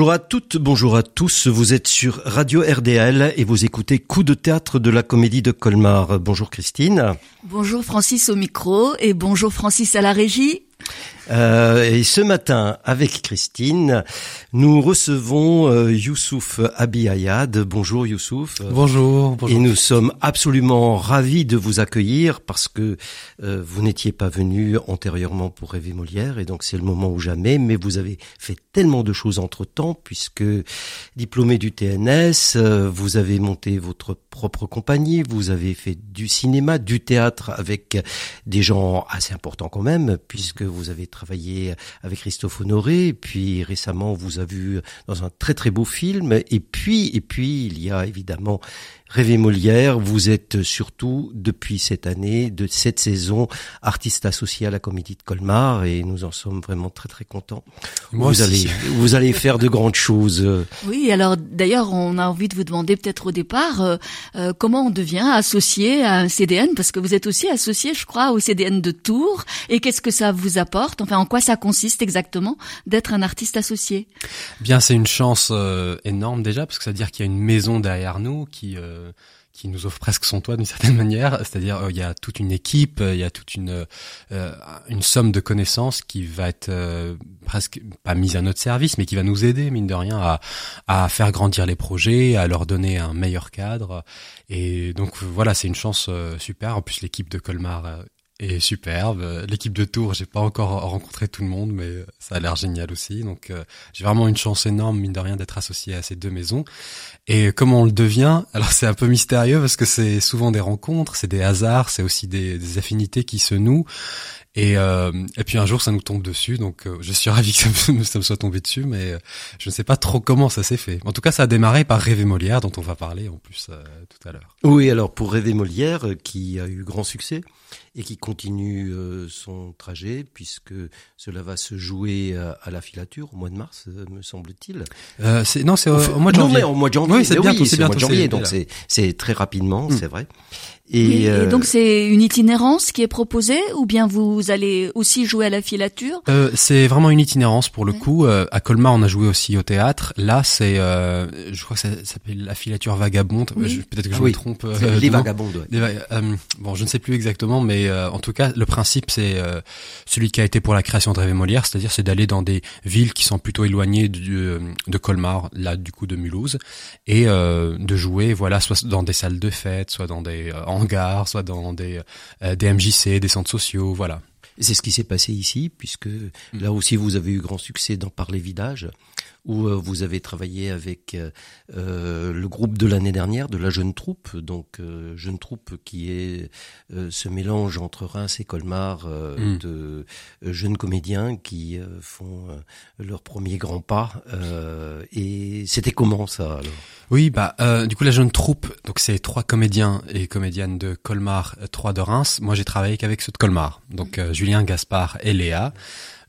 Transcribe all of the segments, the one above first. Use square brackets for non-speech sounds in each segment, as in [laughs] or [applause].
Bonjour à toutes, bonjour à tous. Vous êtes sur Radio RDL et vous écoutez Coup de théâtre de la Comédie de Colmar. Bonjour Christine. Bonjour Francis au micro et bonjour Francis à la régie. Euh, et ce matin, avec Christine, nous recevons euh, Youssouf Abiyayad. Bonjour Youssouf. Bonjour, bonjour. Et nous sommes absolument ravis de vous accueillir parce que euh, vous n'étiez pas venu antérieurement pour rêver Molière et donc c'est le moment ou jamais. Mais vous avez fait tellement de choses entre temps puisque diplômé du TNS, vous avez monté votre propre compagnie, vous avez fait du cinéma, du théâtre avec des gens assez importants quand même puisque vous avez travaillé avec Christophe Honoré, puis récemment vous a vu dans un très très beau film, et puis et puis il y a évidemment Rêver Molière, vous êtes surtout depuis cette année, de cette saison, artiste associé à la Comédie de Colmar et nous en sommes vraiment très très contents. Moi vous aussi. allez vous allez faire de grandes choses. Oui, alors d'ailleurs, on a envie de vous demander peut-être au départ euh, euh, comment on devient associé à un CDN, parce que vous êtes aussi associé, je crois, au CDN de Tours, et qu'est-ce que ça vous apporte? Enfin, en quoi ça consiste exactement d'être un artiste associé? Bien, c'est une chance euh, énorme déjà, parce que ça veut dire qu'il y a une maison derrière nous qui euh, qui nous offre presque son toit d'une [laughs] certaine manière. C'est-à-dire, euh, il y a toute une équipe, euh, il y a toute une euh, une somme de connaissances qui va être euh, presque pas mise à notre service, mais qui va nous aider mine de rien à à faire grandir les projets, à leur donner un meilleur cadre. Et donc voilà, c'est une chance euh, super. En plus, l'équipe de Colmar euh, est superbe. L'équipe de Tours, j'ai pas encore rencontré tout le monde, mais ça a l'air génial aussi. Donc euh, j'ai vraiment une chance énorme, mine de rien, d'être associé à ces deux maisons. Et comment on le devient? Alors c'est un peu mystérieux parce que c'est souvent des rencontres, c'est des hasards, c'est aussi des, des affinités qui se nouent. Et, euh, et puis un jour, ça nous tombe dessus. Donc euh, je suis ravi que ça me, [laughs] ça me soit tombé dessus, mais euh, je ne sais pas trop comment ça s'est fait. En tout cas, ça a démarré par Rêver Molière, dont on va parler en plus euh, tout à l'heure. Oui, alors pour Rêver Molière, euh, qui a eu grand succès et qui continue euh, son trajet, puisque cela va se jouer à, à la filature au mois de mars, euh, me semble-t-il. Euh, non, c'est au, Enfin, au mois de non, janvier. mais au mois de janvier. Oui, c'est bientôt, c'est mois de bientôt, janvier, c'est- donc c'est très rapidement, Mm. c'est vrai. Oui, Et, et euh, donc c'est une itinérance qui est proposée, ou bien vous allez aussi jouer à la filature? Euh, c'est vraiment une itinérance pour le Ouais. coup. Euh, à Colmar, on a joué aussi au théâtre. Là, c'est, euh, je crois que ça, ça s'appelle la filature vagabonde. Oui. Euh, Peut-être que Ah je oui. me trompe. euh, les vagabondes. ouais. Des euh, bon, je ne sais plus exactement, mais euh, en tout cas, le principe c'est euh, celui qui a été pour la création de Rêve Molière, c'est-à-dire c'est d'aller dans des villes qui sont plutôt éloignées du, euh, de Colmar, là du coup de Mulhouse, et euh, de jouer, voilà, soit dans des salles de fête, soit dans des euh, hangars, soit dans des euh, des MJC, des centres sociaux, voilà. C'est ce qui s'est passé ici, puisque Mm. là aussi vous avez eu grand succès dans Par les où euh, vous avez travaillé avec euh, euh, le groupe de l'année dernière, de la jeune troupe, donc euh, jeune troupe qui est euh, ce mélange entre Reims et Colmar euh, Mm. de jeunes comédiens qui euh, font euh, leur premier grand pas. euh, et c'était comment ça alors? Oui, bah euh, du coup la jeune troupe, donc c'est trois comédiens et comédiennes de Colmar, trois de Reims. Moi j'ai travaillé qu'avec ceux de Colmar, donc Julien, Gaspard et Léa.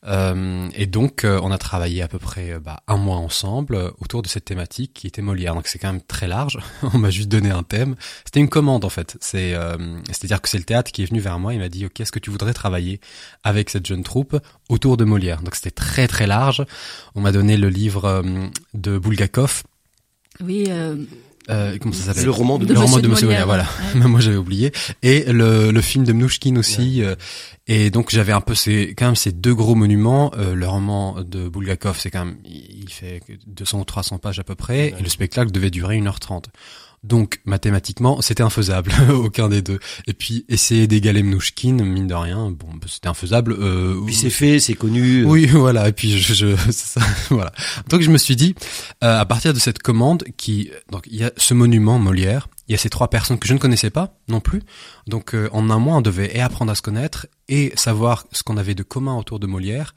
Euh, et donc euh, on a travaillé à peu près euh, bah, un mois ensemble autour de cette thématique qui était Molière. Donc c'est quand même très large. [laughs] on m'a juste donné un thème. C'était une commande en fait. C'est c'est-à-dire que c'est le théâtre qui est venu vers moi. Il m'a dit ok est-ce que tu voudrais travailler avec cette jeune troupe autour de Molière? Donc c'était très très large. On m'a donné le livre de Bulgakov Oui, euh, comment ça s'appelle Le roman de le roman de Monsieur Molière, voilà. ouais. [laughs] Moi j'avais oublié. Et le, le film de Mnouchkine aussi. euh, et donc j'avais un peu ces, quand même ces deux gros monuments. Euh, le roman de Bulgakov, c'est quand même, il il fait 200 ou 300 pages à peu près. Et le spectacle devait durer 1h30. Donc mathématiquement, c'était infaisable, [laughs] aucun des deux. Et puis essayer d'égaler Mnouchkine, mine de rien, bon, bah, c'était infaisable. Euh, Puis c'est fait, c'est connu. oui, [laughs] voilà. Et puis je, je [laughs] ça, voilà. Donc je me suis dit, euh, à partir de cette commande, qui donc il y a ce monument Molière, il y a ces trois personnes que je ne connaissais pas non plus. Donc euh, en un mois, on devait et apprendre à se connaître et savoir ce qu'on avait de commun autour de Molière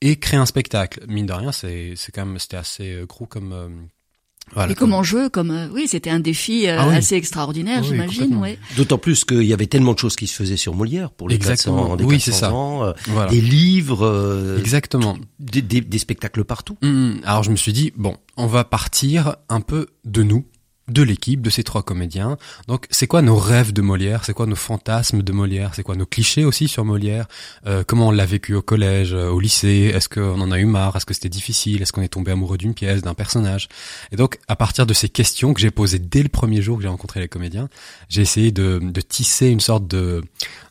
et créer un spectacle. Mine de rien, c'est c'est quand même c'était assez euh, gros comme euh, voilà. et comme enjeu, comme euh, oui, c'était un défi euh, Ah oui. assez extraordinaire, Oui, j'imagine. Ouais. D'autant plus qu'il y avait tellement de choses qui se faisaient sur Molière pour les Exactement. 400, des Oui, 400 c'est ça. ans, euh, Voilà. des livres, euh, Exactement. des, des- des spectacles partout. Hum, alors je me suis dit bon, on va partir un peu de nous de l'équipe, de ces trois comédiens. Donc, c'est quoi nos rêves de Molière? C'est quoi nos fantasmes de Molière? C'est quoi nos clichés aussi sur Molière? Euh, Comment on l'a vécu au collège, euh, au lycée? Est-ce qu'on en a eu marre? Est-ce que c'était difficile? Est-ce qu'on est tombé amoureux d'une pièce, d'un personnage? Et donc, à partir de ces questions que j'ai posées dès le premier jour que j'ai rencontré les comédiens, j'ai essayé de, de, tisser une sorte de,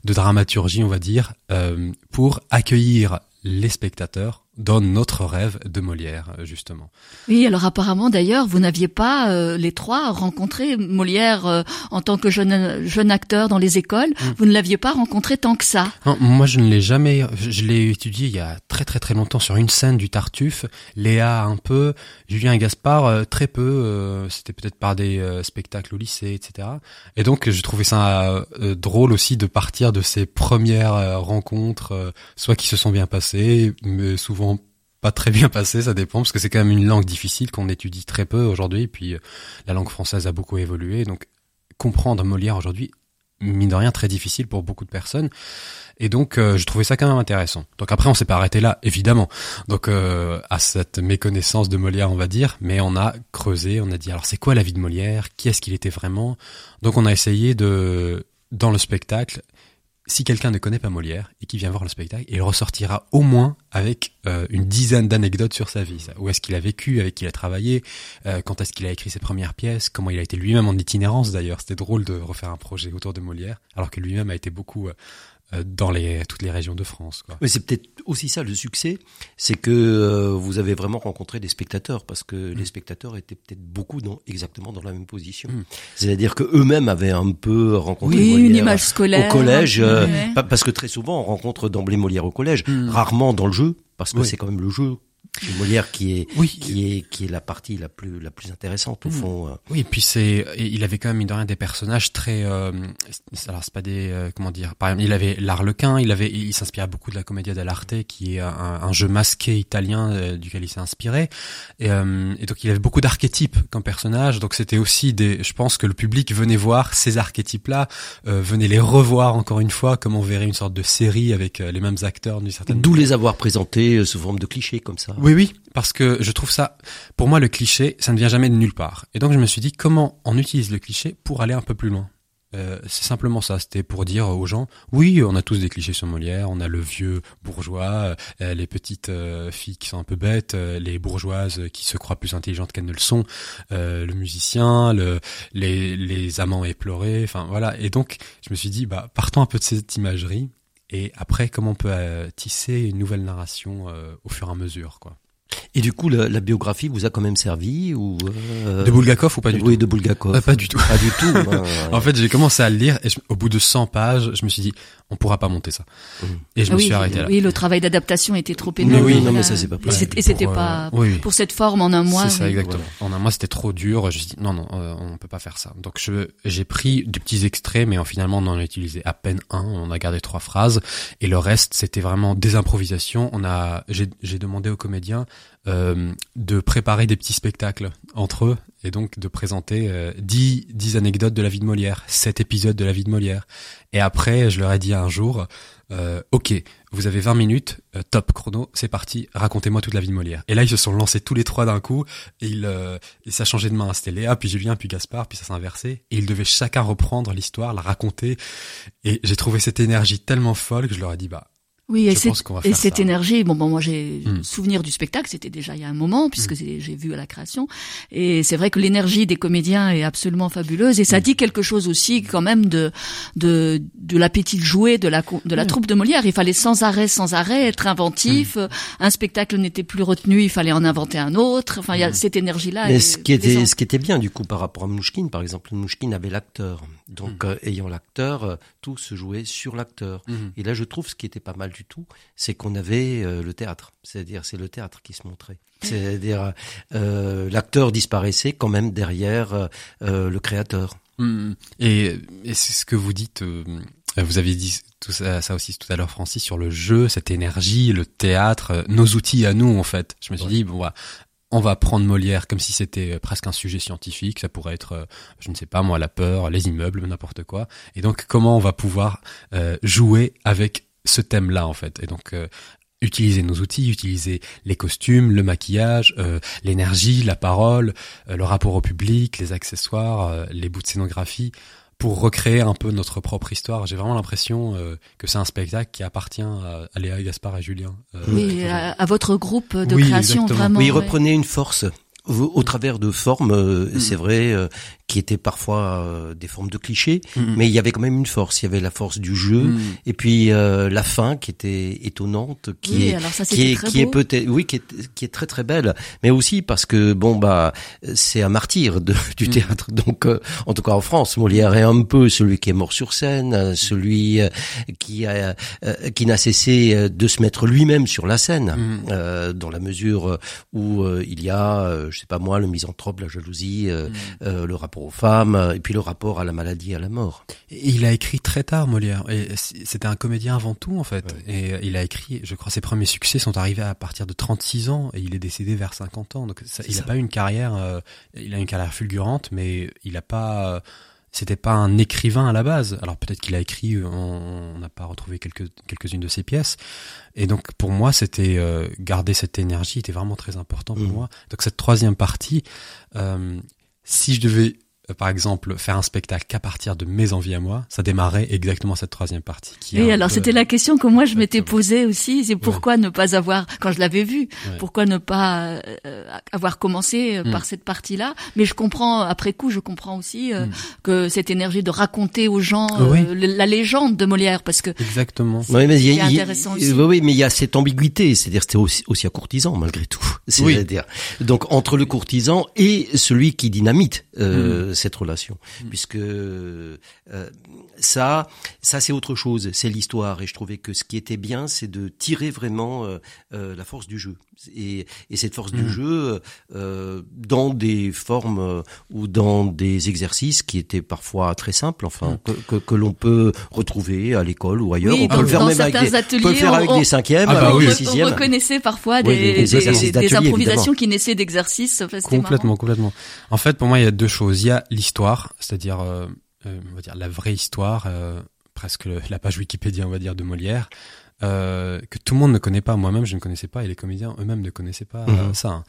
de dramaturgie, on va dire, euh, pour accueillir les spectateurs dans notre rêve de Molière, justement. Oui, alors apparemment d'ailleurs, vous n'aviez pas euh, les trois rencontré Molière euh, en tant que jeune jeune acteur dans les écoles. Mm. Vous ne l'aviez pas rencontré tant que ça. moi, je ne l'ai jamais. Je l'ai étudié il y a très très très longtemps sur une scène du Tartuffe. Léa un peu, Julien Gaspard euh, très peu. C'était peut-être par des spectacles au lycée, etc. Et donc, je trouvais ça drôle aussi de partir de ces premières rencontres, soit qui se sont bien passées, mais souvent pas très bien passé, ça dépend, parce que c'est quand même une langue difficile qu'on étudie très peu aujourd'hui, puis euh, la langue française a beaucoup évolué, donc comprendre Molière aujourd'hui, mine de rien, très difficile pour beaucoup de personnes. Et donc, euh, je trouvais ça quand même intéressant. Donc après, on s'est pas arrêté là, évidemment. Donc euh, à cette méconnaissance de Molière, on va dire, mais on a creusé, on a dit alors c'est quoi la vie de Molière? Qui est-ce qu'il était vraiment? Donc on a essayé de, dans le spectacle, si quelqu'un ne connaît pas Molière et qui vient voir le spectacle, il ressortira au moins avec euh, une dizaine d'anecdotes sur sa vie. Où est-ce qu'il a vécu, avec qui il a travaillé, euh, quand est-ce qu'il a écrit ses premières pièces, comment il a été lui-même en itinérance d'ailleurs. C'était drôle de refaire un projet autour de Molière, alors que lui-même a été beaucoup euh, dans les, toutes les régions de France. Quoi. Mais c'est peut-être aussi ça le succès, c'est que euh, vous avez vraiment rencontré des spectateurs, parce que mm. les spectateurs étaient peut-être beaucoup dans, exactement dans la même position. Mm. C'est-à-dire que eux-mêmes avaient un peu rencontré oui, une image scolaire au collège, euh, parce que très souvent on rencontre d'emblée Molière au collège, mm. rarement dans le jeu, parce que c'est quand même le jeu Molière qui est oui. qui est qui est la partie la plus la plus intéressante au mm. fond. Euh. Oui, et puis c'est il avait quand même mine de rien des personnages très euh, alors c'est pas des euh, comment dire par exemple il avait l'arlequin, il avait il s'inspirait beaucoup de la commedia dell'arte qui est un, un jeu masqué italien euh, duquel il s'est inspiré et, et, donc il avait beaucoup d'archétypes comme personnage donc c'était aussi des je pense que le public venait voir ces archétypes là venait les revoir encore une fois comme on verrait une sorte de série avec les mêmes acteurs d'une certaine d'où les avoir présentés sous forme de clichés comme ça. Oui, oui, parce que je trouve ça, pour moi, le cliché, ça ne vient jamais de nulle part. Et donc, je me suis dit, comment on utilise le cliché pour aller un peu plus loin? Euh, c'est simplement ça, c'était pour dire aux gens, oui, on a tous des clichés sur Molière, on a le vieux bourgeois, euh, les petites euh, filles qui sont un peu bêtes, les bourgeoises qui se croient plus intelligentes qu'elles ne le sont, le musicien, le, les, les amants éplorés, enfin voilà. Et donc, je me suis dit, bah, partons un peu de cette imagerie et après comment on peut euh, tisser une nouvelle narration euh, au fur et à mesure quoi. Et du coup, la, la, biographie vous a quand même servi ou euh... de Bulgakov ou pas du tout Oui, de Bulgakov. Euh, pas du tout. Pas du tout. [laughs] en fait, j'ai commencé à le lire et au bout de 100 pages, je me suis dit, on pourra pas monter ça. Mmh. Et je me oui, suis arrêté là. Oui, le travail d'adaptation était trop énorme. Mais oui, non, mais ça c'est pas possible. Et c'était pas pour, euh, pour, cette forme en un mois. C'est ça, exactement. En un mois, c'était trop dur. Je me suis dit, non, non, euh, on peut pas faire ça. Donc, je j'ai pris des petits extraits, mais finalement, on en a utilisé à peine un. On a gardé trois phrases et le reste, c'était vraiment des improvisations. On a, j'ai demandé aux comédiens euh, de préparer des petits spectacles entre eux et donc de présenter euh, 10, 10 anecdotes de la vie de Molière, 7 épisodes de la vie de Molière. Et après, je leur ai dit un jour, euh, ok, vous avez 20 minutes, euh, top chrono, c'est parti, racontez-moi toute la vie de Molière. Et là, ils se sont lancés tous les trois d'un coup, et, il, euh, et ça changé de main. C'était Léa, puis Julien, puis Gaspard, puis ça s'est inversé. Et ils devaient chacun reprendre l'histoire, la raconter. Et j'ai trouvé cette énergie tellement folle que je leur ai dit, bah, oui, et, et cette énergie, bon, bon moi j'ai hmm. souvenir du spectacle, c'était déjà il y a un moment puisque hmm. j'ai vu à la création, et c'est vrai que l'énergie des comédiens est absolument fabuleuse et ça hmm. dit quelque chose aussi quand même de de de l'appétit de jouer de la de la troupe de Molière. Il fallait sans arrêt, sans arrêt être inventif. Un spectacle n'était plus retenu, il fallait en inventer un autre. Enfin, il y a cette énergie là. Mais ce qui était ce qui était bien du coup par rapport à Mouchkine, par exemple, Mouchkine avait l'acteur, donc euh, ayant l'acteur, euh, tout se jouait sur l'acteur. Et là, je trouve ce qui était pas mal du tout, c'est qu'on avait euh, le théâtre. C'est-à-dire, c'est le théâtre qui se montrait. [laughs] C'est-à-dire, l'acteur disparaissait quand même derrière le créateur. Mmh. Et, c'est ce que vous dites. vous avez dit tout ça, ça aussi tout à l'heure, Francis, sur le jeu, cette énergie, le théâtre, nos outils à nous, en fait. Je me suis dit, bon, voilà, on va prendre Molière comme si c'était presque un sujet scientifique, ça pourrait être, je ne sais pas moi, la peur, les immeubles, n'importe quoi. Et donc comment on va pouvoir jouer avec ce thème-là en fait? Et donc euh, utiliser nos outils, utiliser les costumes, le maquillage, euh, l'énergie, la parole, euh, le rapport au public, les accessoires, euh, les bouts de scénographie pour recréer un peu notre propre histoire. J'ai vraiment l'impression que c'est un spectacle qui appartient à, Léa Gaspard et Julien. oui, à, votre groupe de création, vraiment. Oui, reprenez une force au travers de formes, mm. c'est vrai, qui étaient parfois euh, des formes de clichés, mm-hmm. mais il y avait quand même une force. Il y avait la force du jeu, mm. et puis euh, la fin qui était étonnante, qui est, qui est, qui est peut-être, oui, qui est, qui est très très belle, mais aussi parce que bon bah c'est un martyr de, [laughs] du mm. théâtre. Donc euh, en tout cas en France, Molière est un peu celui qui est mort sur scène, celui qui a qui n'a cessé de se mettre lui-même sur la scène, dans la mesure où il y a, je sais pas moi, le misanthrope, la jalousie, le rapport aux femmes, euh, et puis le rapport à la maladie et à la mort. Il a écrit très tard, Molière. C'était un comédien avant tout, en fait. Et il a écrit, je crois, ses premiers succès sont arrivés à partir de 36 ans, et il est décédé vers 50 ans. Donc il n'a pas eu une carrière, euh, il a une carrière fulgurante, mais il n'a pas c'était pas un écrivain à la base. Alors peut-être qu'il a écrit, on n'a pas retrouvé quelques quelques-unes de ses pièces. Et donc pour moi, c'était euh, garder cette énergie était vraiment très important pour mmh. moi. Donc cette troisième partie, euh, si je devais euh, par exemple, faire un spectacle qu'à partir de mes envies à moi, ça démarrait exactement cette troisième partie. Qui oui, alors c'était la question que moi je m'étais posée aussi, c'est pourquoi ne pas avoir, quand je l'avais vu, pourquoi ne pas euh, avoir commencé euh, par mm. cette partie-là? Mais je comprends, après coup, je comprends aussi mm. que cette énergie de raconter aux gens la légende de Molière, parce que exactement. Oui, mais il y a, intéressant aussi. Oui, mais il y a cette ambiguïté, c'est-à-dire c'était aussi, aussi un courtisan malgré tout. [laughs] C'est-à-dire donc entre le courtisan et celui qui dynamite. Euh, mm cette relation, mm. puisque euh, ça, ça c'est autre chose, c'est l'histoire. Et je trouvais que ce qui était bien, c'est de tirer vraiment euh, euh, la force du jeu. Et, et cette force du mm. jeu dans des formes ou dans des exercices qui étaient parfois très simples, enfin mm. que, que, l'on peut retrouver à l'école ou ailleurs. on peut le faire même avec des, ateliers, peut faire avec des cinquièmes, ah bah des sixièmes. On reconnaissait parfois des, des, des, improvisations qui naissaient d'exercices. Complètement, complètement. En fait, pour moi, il y a deux choses. Il y a l'histoire, c'est-à-dire euh, euh, on va dire la vraie histoire, euh, presque la page Wikipédia on va dire de Molière, que tout le monde ne connaît pas. Moi-même je ne connaissais pas et les comédiens eux-mêmes ne connaissaient pas mhm. ça. Hein.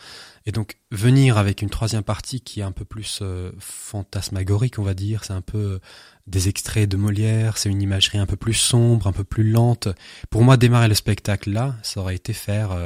Et donc venir avec une troisième partie qui est un peu plus fantasmagorique on va dire, c'est un peu des extraits de Molière, c'est une imagerie un peu plus sombre, un peu plus lente. Pour moi démarrer le spectacle là, ça aurait été faire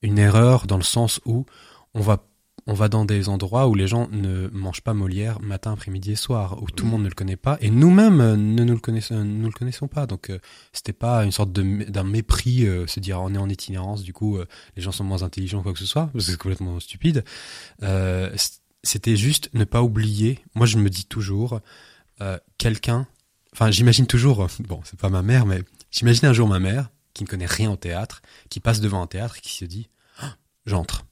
une erreur dans le sens où on va on va dans des endroits où les gens ne mangent pas Molière matin, après-midi et soir, où tout le monde ne le connaît pas, et nous-mêmes euh, ne nous le connaissons, nous le connaissons pas. Donc euh, c'était pas une sorte d'un mépris, euh, se dire on est en itinérance, du coup les gens sont moins intelligents quoi que ce soit, c'est complètement stupide. c'était juste ne pas oublier. Moi je me dis toujours quelqu'un. Enfin j'imagine toujours. Bon c'est pas ma mère, mais j'imagine un jour ma mère qui ne connaît rien au théâtre, qui passe devant un théâtre et qui se dit ah, j'entre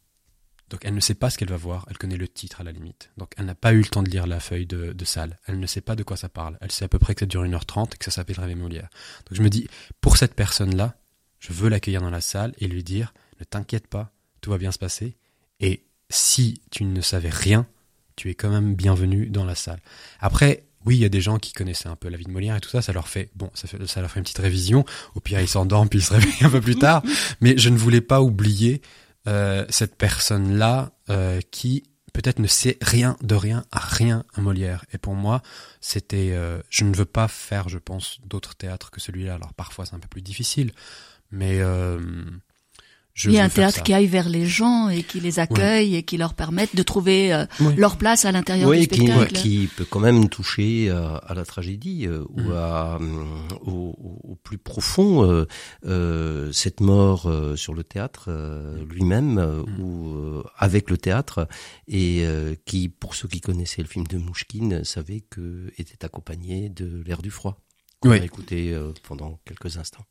donc elle ne sait pas ce qu'elle va voir, elle connaît le titre à la limite. Donc elle n'a pas eu le temps de lire la feuille de, salle, elle ne sait pas de quoi ça parle. Elle sait à peu près que ça dure 1h30 et que ça s'appelle Rêver Molière. Donc je me dis, pour cette personne-là, je veux l'accueillir dans la salle et lui dire, ne t'inquiète pas, tout va bien se passer. Et si tu ne savais rien, tu es quand même bienvenu dans la salle. Après, oui, il y a des gens qui connaissaient un peu la vie de Molière et tout ça, ça leur fait, bon, ça, fait, ça leur fait une petite révision. Au pire, ils s'endorment puis ils se réveillent un peu plus tard. [laughs] Mais je ne voulais pas oublier euh, cette personne-là euh, qui peut-être ne sait rien de rien à rien à Molière. Et pour moi, c'était, euh, je ne veux pas faire, je pense, d'autres théâtres que celui-là. Alors parfois c'est un peu plus difficile, mais il y a un théâtre qui aille vers les gens et qui les accueille et qui leur permette de trouver euh, leur place à l'intérieur du spectacle. Qui, qui peut quand même toucher euh, à la tragédie euh, ou mm. à, au, au, plus profond cette mort sur le théâtre lui-même mm. ou avec le théâtre et qui, pour ceux qui connaissaient le film de Mouchkine, savait que était accompagné de l'air du froid qu'on a écouté pendant quelques instants.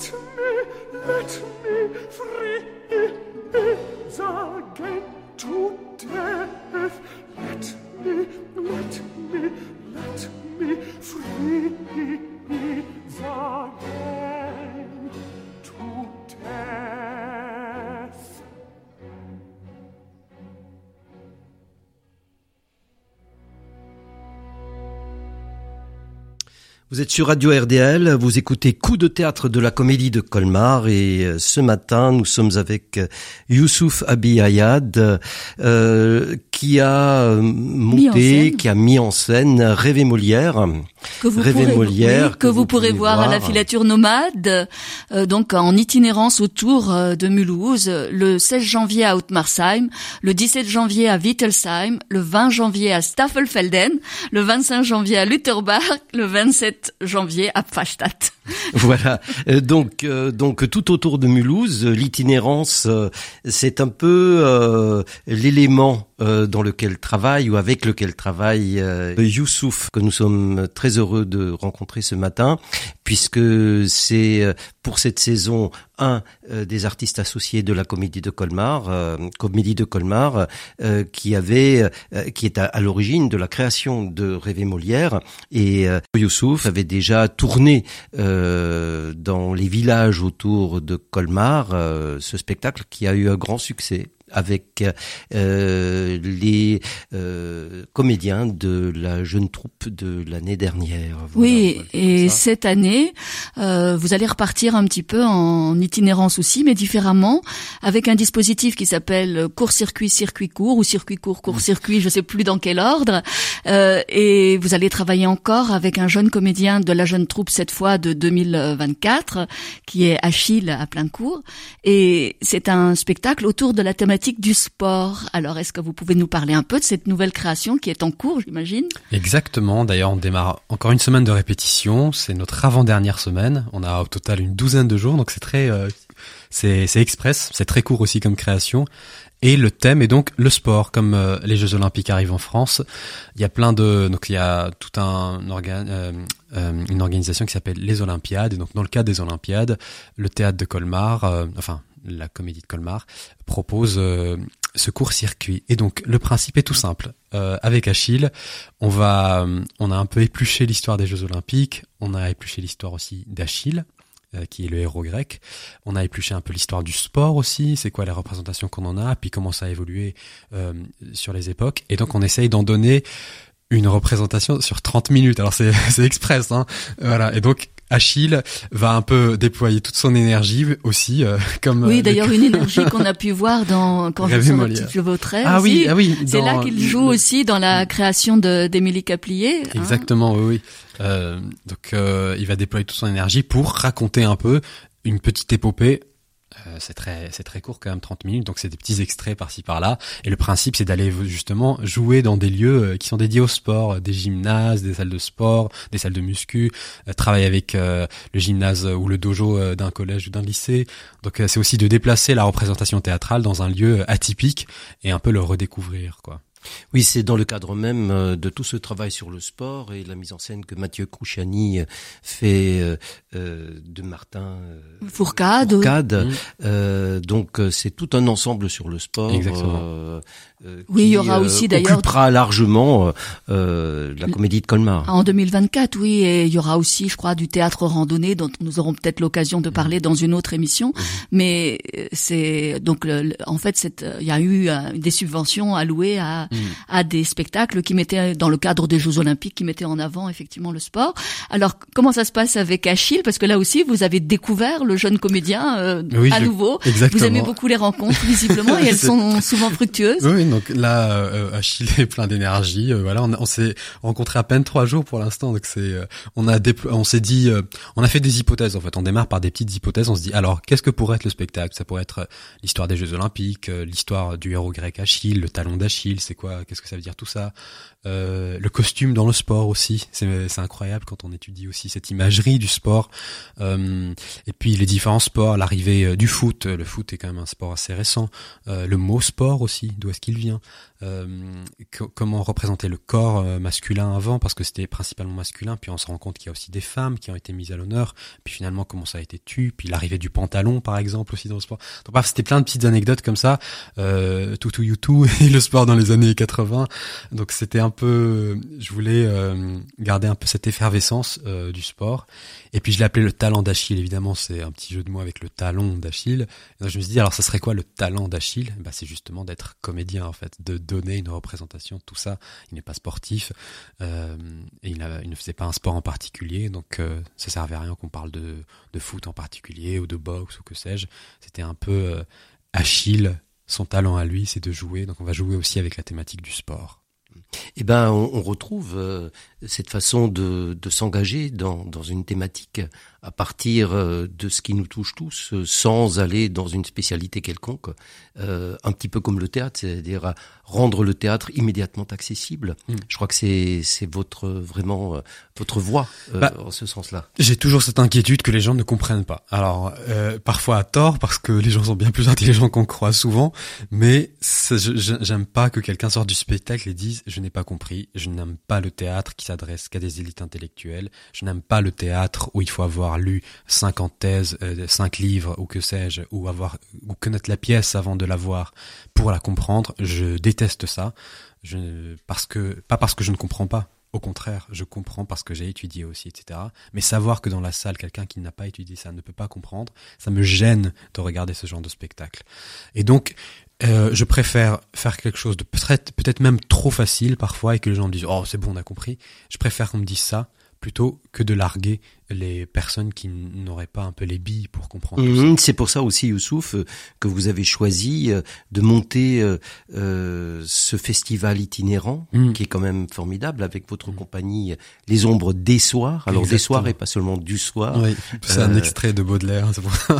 Let me, let me free again today. Vous êtes sur Radio RDL, vous écoutez Coup de théâtre de la comédie de Colmar et euh, ce matin nous sommes avec euh, Youssouf Abiyayad euh, qui a euh, monté, qui a mis en scène Rêver Molière. Que vous pourrez, Molière, que, vous, pourrez voir, à la filature nomade, donc en itinérance autour de Mulhouse, le 16 janvier à Outmarsheim, le 17 janvier à Wittelsheim, le 20 janvier à Staffelfelden, le 25 janvier à Lutterbach, le 27 janvier à Pfastatt. [laughs] voilà. Euh, donc, euh, donc tout autour de Mulhouse, l'itinérance, euh, c'est un peu l'élément dans lequel travaille ou avec lequel travaille Youssouf que nous sommes très heureux de rencontrer ce matin, puisque c'est pour cette saison un des artistes associés de la Comédie de Colmar, Comédie de Colmar, qui avait, qui est à, l'origine de la création de Rêver Molière, et Youssouf avait déjà tourné. Euh, dans les villages autour de Colmar, euh, ce spectacle qui a eu un grand succès avec euh, les euh, comédiens de la jeune troupe de l'année dernière. oui, et cette année, euh, vous allez repartir un petit peu en itinérance aussi, mais différemment, avec un dispositif qui s'appelle court-circuit, circuit court ou circuit court, court-circuit, je sais plus dans quel ordre. Euh, et vous allez travailler encore avec un jeune comédien de la jeune troupe cette fois de 2024, qui est Achille à plein cours. Et c'est un spectacle autour de la thématique du sport. Alors, est-ce que vous pouvez nous parler un peu de cette nouvelle création qui est en cours, j'imagine? Exactement. D'ailleurs, on démarre encore une semaine de répétition. C'est notre avant-dernière semaine. On a au total une douzaine de jours, donc c'est très, euh, c'est, express. C'est très court aussi comme création. Et le thème est donc le sport, comme euh, les Jeux Olympiques arrivent en France. Il y a plein de, donc il y a tout un organe, euh, une organisation qui s'appelle les Olympiades. Et donc dans le cadre des Olympiades, le théâtre de Colmar, enfin la comédie de Colmar, propose euh, ce court-circuit. Et donc le principe est tout simple. Euh, avec Achille, on va, euh, on a un peu épluché l'histoire des Jeux Olympiques, on a épluché l'histoire aussi d'Achille, qui est le héros grec. On a épluché un peu l'histoire du sport aussi, c'est quoi les représentations qu'on en a, puis comment ça a évolué sur les époques. Et donc on essaye d'en donner une représentation sur 30 minutes. Alors [laughs] c'est express, hein. Voilà. Et donc Achille va un peu déployer toute son énergie aussi, [laughs] comme oui d'ailleurs une énergie [laughs] qu'on a pu voir dans quand votre Ah oui, ah oui. C'est là qu'il joue aussi dans la création d'Émilie Caplier. Hein. Exactement, oui. oui. donc il va déployer toute son énergie pour raconter un peu une petite épopée euh, c'est très c'est très court quand même 30 minutes donc c'est des petits extraits par-ci par-là. Et le principe c'est d'aller justement jouer dans des lieux euh, qui sont dédiés au sport des gymnases des salles de sport des salles de muscu euh, travailler avec le gymnase ou le dojo d'un collège ou d'un lycée. Donc c'est aussi de déplacer la représentation théâtrale dans un lieu atypique et un peu le redécouvrir quoi oui, c'est dans le cadre même euh, de tout ce travail sur le sport et la mise en scène que Mathieu Crouchani euh, fait euh, de Martin Fourcade. Fourcade. Mmh. donc c'est tout un ensemble sur le sport. Exactement. Euh, oui, il y aura aussi d'ailleurs occupera largement euh, la comédie de Colmar. En 2024, oui, et il y aura aussi, je crois, du théâtre randonnée dont nous aurons peut-être l'occasion de parler dans une autre émission. Mhm. Mais c'est donc en fait, il y a eu des subventions allouées à à des spectacles qui mettaient dans le cadre des Jeux Olympiques, qui mettaient en avant effectivement le sport. Alors comment ça se passe avec Achille? Parce que là aussi, vous avez découvert le jeune comédien à nouveau. Vous aimez beaucoup les rencontres visiblement [laughs] et elles sont souvent fructueuses. Oui, donc là, euh, Achille est plein d'énergie. Euh, voilà, on, on s'est rencontré à peine trois jours pour l'instant, donc c'est, euh, on a on s'est dit, euh, on a fait des hypothèses en fait. On démarre par des petites hypothèses. On se dit, alors qu'est-ce que pourrait être le spectacle? Ça pourrait être l'histoire des Jeux Olympiques, l'histoire du héros grec Achille, le talon d'Achille. C'est Qu'est-ce que ça veut dire tout ça? Le costume dans le sport aussi. C'est incroyable quand on étudie aussi cette imagerie du sport. et puis les différents sports, l'arrivée du foot. Le foot est quand même un sport assez récent. le mot sport aussi. D'où est-ce qu'il vient? Euh, comment représenter le corps euh, masculin avant? Parce que c'était principalement masculin puis on se rend compte qu'il y a aussi des femmes qui ont été mises à l'honneur puis finalement comment ça a été tu puis l'arrivée du pantalon par exemple aussi dans le sport donc bref c'était plein de petites anecdotes comme ça euh, tout tout tout [laughs] et le sport dans les années 80 donc c'était un peu je voulais euh, garder un peu cette effervescence du sport et puis je l'ai appelé le talent d'Achille évidemment c'est un petit jeu de mots avec le talon d'Achille je me suis dit alors ça serait quoi le talent d'Achille? Bah c'est justement d'être comédien en fait de donner une représentation, tout ça. Il n'est pas sportif euh, et il, ne faisait pas un sport en particulier, donc euh, ça servait à rien qu'on parle de, foot en particulier ou de boxe ou que sais-je. C'était un peu euh, Achille, son talent à lui, c'est de jouer, donc on va jouer aussi avec la thématique du sport. Eh ben, on, retrouve cette façon de, s'engager dans, dans, une thématique à partir de ce qui nous touche tous, sans aller dans une spécialité quelconque, un petit peu comme le théâtre, c'est-à-dire rendre le théâtre immédiatement accessible. Hmm. Je crois que c'est c'est votre vraiment euh, votre voix euh, bah, en ce sens-là. J'ai toujours cette inquiétude que les gens ne comprennent pas. Alors euh, parfois à tort parce que les gens sont bien plus [laughs] intelligents qu'on croit souvent, mais j'aime pas que quelqu'un sorte du spectacle et dise je n'ai pas compris, je n'aime pas le théâtre qui s'adresse qu'à des élites intellectuelles, je n'aime pas le théâtre où il faut avoir lu 50 thèses, euh, 5 livres ou que sais-je, ou avoir ou connaître la pièce avant de la voir pour la comprendre. Je déteste déteste ça. Je, parce que, pas parce que je ne comprends pas. Au contraire, je comprends parce que j'ai étudié aussi, etc. Mais savoir que dans la salle, quelqu'un qui n'a pas étudié ça ne peut pas comprendre, ça me gêne de regarder ce genre de spectacle. Et donc, euh, je préfère faire quelque chose de peut-être même trop facile parfois et que les gens disent oh c'est bon on a compris. Je préfère qu'on me dise ça plutôt que de larguer les personnes qui n'auraient pas un peu les billes pour comprendre. Mhm, c'est pour ça aussi, Youssouf, euh, que vous avez choisi euh, de monter euh, ce festival itinérant, mhm. qui est quand même formidable, avec votre mhm. compagnie Les Ombres des Soirs. Alors des soirs et pas seulement du soir. Oui, c'est un extrait de Baudelaire.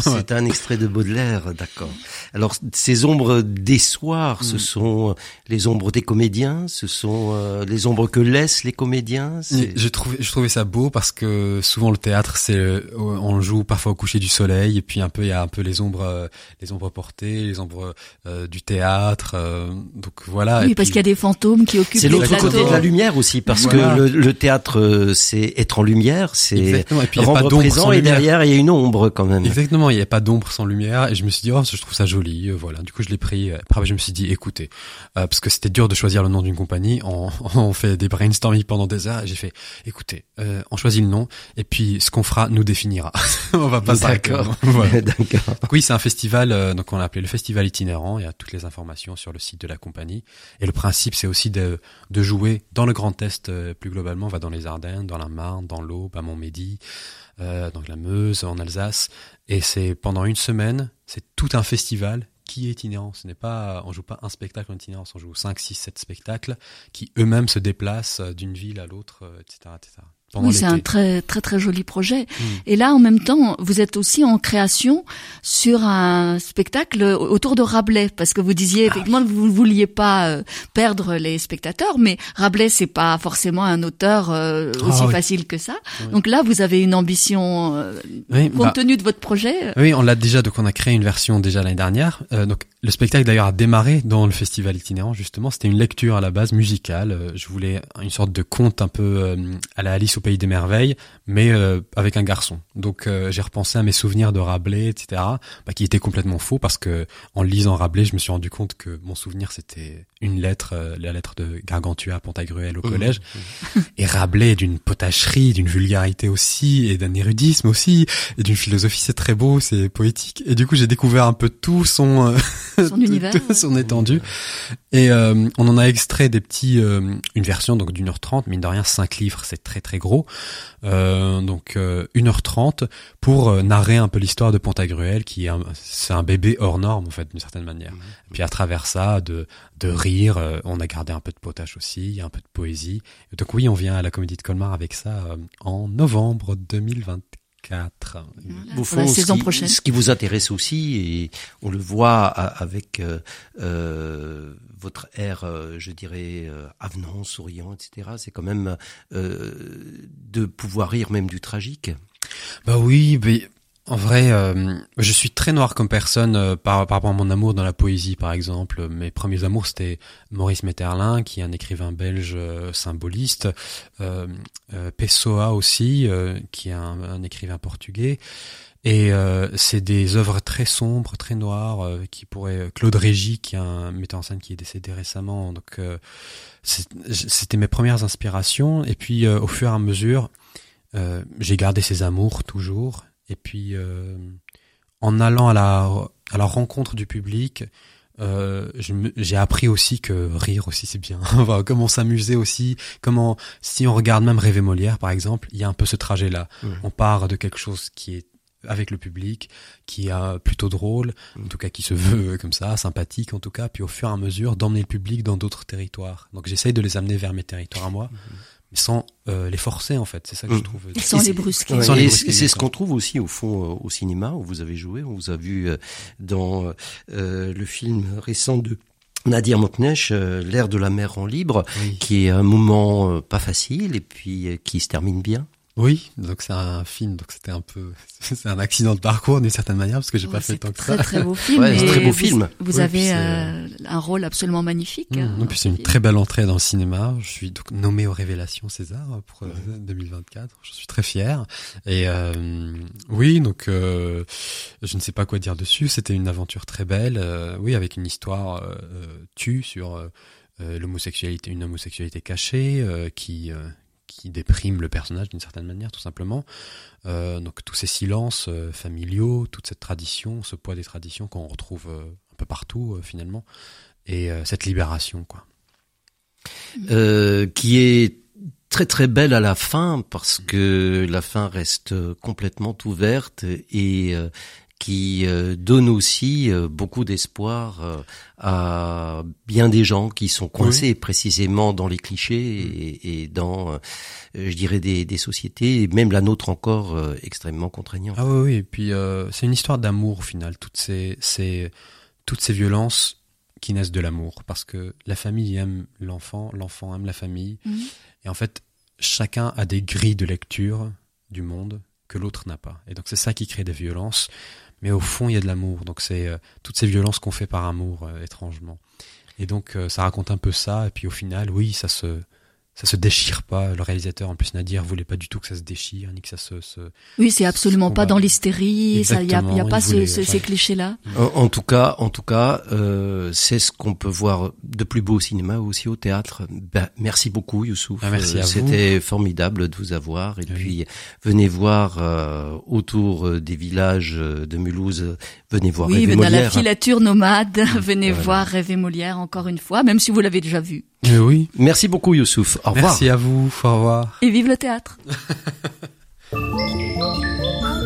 C'est un extrait de Baudelaire, d'accord. Alors ces ombres des soirs, ce sont les ombres des comédiens, ce sont les ombres que laissent les comédiens. Je trouvais, je trouvais ça beau parce que souvent le théâtre, c'est euh, on joue parfois au coucher du soleil et puis un peu il y a un peu les ombres, euh, les ombres portées, les ombres euh, du théâtre. donc voilà. Oui, parce qu'il y a des fantômes qui occupent. C'est l'autre côté de la lumière aussi, parce que le, théâtre, c'est être en lumière, c'est rendre présent et derrière il y a une ombre quand même. Exactement, il n'y a pas d'ombre sans lumière et je me suis dit oh je trouve ça joli, voilà. Du coup je l'ai pris. Après je me suis dit écoutez, parce que c'était dur de choisir le nom d'une compagnie, on, [laughs] on fait des brainstorming pendant des heures et j'ai fait écoutez, on choisit le nom et puis ce qu'on fera nous définira. [laughs] on va pas D'accord. Voilà. [laughs] D'accord. Donc oui, c'est un festival, euh, donc on l'a appelé le festival itinérant. Il y a toutes les informations sur le site de la compagnie. Et le principe, c'est aussi de, de jouer dans le Grand Est euh, plus globalement. On va dans les Ardennes, dans la Marne, dans l'Aube, à Montmédy, euh, dans la Meuse, en Alsace. Et c'est pendant une semaine, c'est tout un festival qui est itinérant. Ce n'est pas, on joue pas un spectacle en itinérance, on joue 5, 6, 7 spectacles qui eux-mêmes se déplacent euh, d'une ville à l'autre, etc., etc. Oui, c'est un très très très joli projet. Mm. Et là, en même temps, vous êtes aussi en création sur un spectacle autour de Rabelais, parce que vous disiez Ah effectivement que vous ne vouliez pas euh, perdre les spectateurs, mais Rabelais c'est pas forcément un auteur euh, Ah aussi oui. facile que ça. Oui. Donc là, vous avez une ambition euh, compte bah, tenu de votre projet. Oui, on l'a déjà, donc on a créé une version déjà l'année dernière. Euh, donc le spectacle d'ailleurs a démarré dans le festival itinérant justement. C'était une lecture à la base musicale. Euh, je voulais une sorte de conte un peu euh, à la Alice au pays des merveilles, mais euh, avec un garçon. Donc euh, j'ai repensé à mes souvenirs de Rabelais, etc., bah, qui étaient complètement faux parce que en lisant Rabelais, je me suis rendu compte que mon souvenir c'était une lettre, euh, la lettre de Gargantua à Pantagruel au collège. [laughs] Et Rabelais d'une potacherie, d'une vulgarité aussi, et d'un érudisme aussi, et d'une philosophie. C'est très beau, c'est poétique. Et du coup, j'ai découvert un peu tout son euh, [laughs] [laughs] son univers, son étendue. Et euh, on en a extrait des petits, euh, une version donc d'une heure trente, mine de rien, cinq livres, c'est très très gros. Euh, donc euh, une heure trente pour euh, narrer un peu l'histoire de Pantagruel, qui est c'est un bébé hors norme en fait d'une certaine manière. Mmh. Et puis à travers ça, de de rire, euh, on a gardé un peu de potache aussi, un peu de poésie. Donc oui, on vient à la Comédie de Colmar avec ça en novembre 2020. 4. Au fond, ce qui vous intéresse aussi, et on le voit avec euh, euh, votre air, euh, je dirais, avenant, souriant, etc., c'est quand même de pouvoir rire même du tragique. Bah oui, mais en vrai, euh, je suis très noir comme personne euh, par, rapport à mon amour dans la poésie, par exemple. Mes premiers amours, c'était Maurice Metterlin, qui est un écrivain belge euh, symboliste, Pessoa aussi, qui est un, écrivain portugais. Et c'est des œuvres très sombres, très noires, qui pourraient Claude Régis, qui est un metteur en scène qui est décédé récemment. Donc c'était mes premières inspirations. Et puis au fur et à mesure, j'ai gardé ces amours toujours. Et puis, euh, en allant à la, à la rencontre du public, euh, j'ai appris aussi que rire aussi c'est bien. [laughs] Comment s'amuser aussi. Comment, si on regarde même Rêver Molière par exemple, il y a un peu ce trajet-là. On part de quelque chose qui est avec le public, qui est plutôt drôle, en tout cas qui se [laughs] veut comme ça, sympathique en tout cas, puis au fur et à mesure d'emmener le public dans d'autres territoires. Donc j'essaye de les amener vers mes territoires à moi, mais sans euh, les forcer en fait. C'est ça que je Mhm. trouve. Sans Et les c'est- brusquer. Ouais, Sans les brusquer, c'est ce qu'on trouve aussi au fond euh, au cinéma où vous avez joué. On vous a vu euh, dans euh, le film récent de Nadir Moknesh, euh, L'air de la mer en libre, Oui. qui est un moment euh, pas facile et puis euh, qui se termine bien. Oui, donc c'est un film, donc c'était un peu, [laughs] c'est un accident de parcours d'une certaine manière parce que j'ai Ouais, pas fait tant que très ça. très beau [laughs] film. Ouais, très beau vous- film. Vous Oui, avez euh, un rôle absolument magnifique. Mmh, euh, non, puis c'est une très belle entrée dans le cinéma. Je suis donc nommé aux Révélations César pour euh, 2024. Je suis très fier. Et euh, oui, donc euh, je ne sais pas quoi dire dessus. C'était une aventure très belle. euh, oui, avec une histoire euh, euh, tue sur euh, euh, l'homosexualité, une homosexualité cachée euh, qui euh, qui déprime le personnage d'une certaine manière, tout simplement. Euh, donc tous ces silences euh, familiaux, toute cette tradition, ce poids des traditions qu'on retrouve euh, un peu partout euh, finalement, et cette libération, quoi. qui est très très belle à la fin parce que la fin reste complètement ouverte et qui euh, donne aussi euh, beaucoup d'espoir euh, à bien des gens qui sont coincés précisément dans les clichés et, et dans, je dirais, des, des sociétés, et même la nôtre encore, extrêmement contraignante. Ah oui, oui. Et puis euh, c'est une histoire d'amour au final. Toutes ces, ces, toutes ces violences qui naissent de l'amour, parce que la famille aime l'enfant, l'enfant aime la famille, Mhm. et en fait chacun a des grilles de lecture du monde que l'autre n'a pas. Et donc c'est ça qui crée des violences. Mais au fond, il y a de l'amour. Donc c'est euh, toutes ces violences qu'on fait par amour, euh, étrangement. Et donc euh, ça raconte un peu ça. Et puis au final, oui, ça se ça se déchire pas. Le réalisateur, en plus, Nadir, voulait pas du tout que ça se déchire, ni que ça se. se... Oui, c'est absolument pas dans l'hystérie. Ça, y a, y a pas ce, voulait, ce, ouais. ces clichés-là. En, en tout cas, en tout cas, euh, c'est ce qu'on peut voir de plus beau au cinéma, aussi au théâtre. Ben, merci beaucoup, Youssouf. Ah, merci à Euh, vous. C'était formidable de vous avoir. Et Oui. puis, venez voir euh, autour euh, des villages euh, de Mulhouse. Venez voir oui, mais dans la filature nomade, [laughs] venez Voilà. voir Rêve et Molière encore une fois, même si vous l'avez déjà vu. Eh oui. Merci beaucoup Youssouf. Au revoir. Merci à vous. Au revoir. Et vive le théâtre. [laughs]